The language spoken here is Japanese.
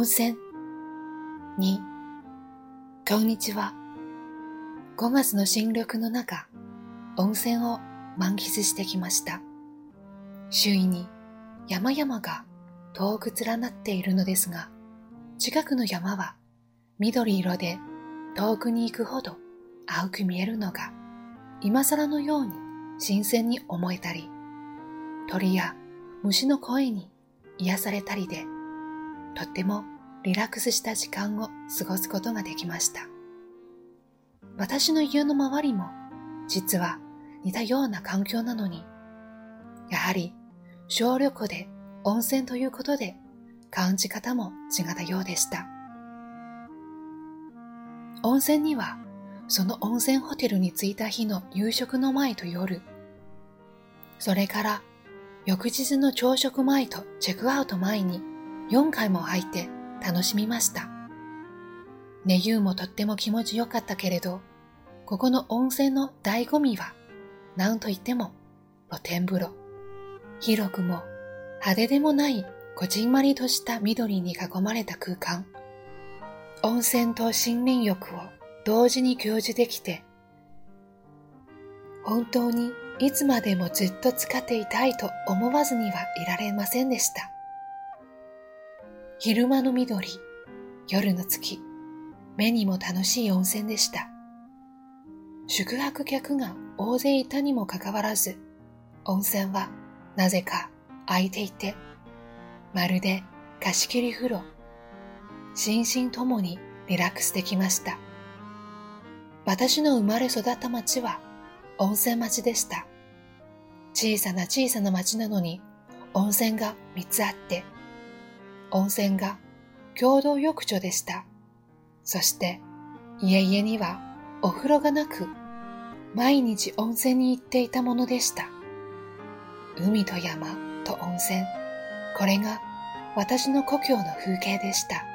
温泉に、こんにちは。5月の新緑の中、温泉を満喫してきました。周囲に山々が遠く連なっているのですが、近くの山は緑色で遠くに行くほど青く見えるのが今更のように新鮮に思えたり、鳥や虫の声に癒されたりで、とってもリラックスした時間を過ごすことができました。私の家の周りも実は似たような環境なのに、やはり小旅行で温泉ということで感じ方も違ったようでした。温泉にはその温泉ホテルに着いた日の夕食の前と夜、それから翌日の朝食前とチェックアウト前に4回も入って楽しみました。寝湯もとっても気持ちよかったけれど、ここの温泉の醍醐味は何と言っても露天風呂。広くも派手でもないこじんまりとした緑に囲まれた空間。温泉と森林浴を同時に享受できて、本当にいつまでもずっと使っていたいと思わずにはいられませんでした。昼間の緑、夜の月、目にも楽しい温泉でした。宿泊客が大勢いたにもかかわらず、温泉はなぜか空いていて、まるで貸し切り風呂、心身ともにリラックスできました。私の生まれ育った町は温泉町でした。小さな小さな町なのに温泉が3つあって、温泉が共同浴場でした。そして家々にはお風呂がなく、毎日温泉に行っていたものでした。海と山と温泉、これが私の故郷の風景でした。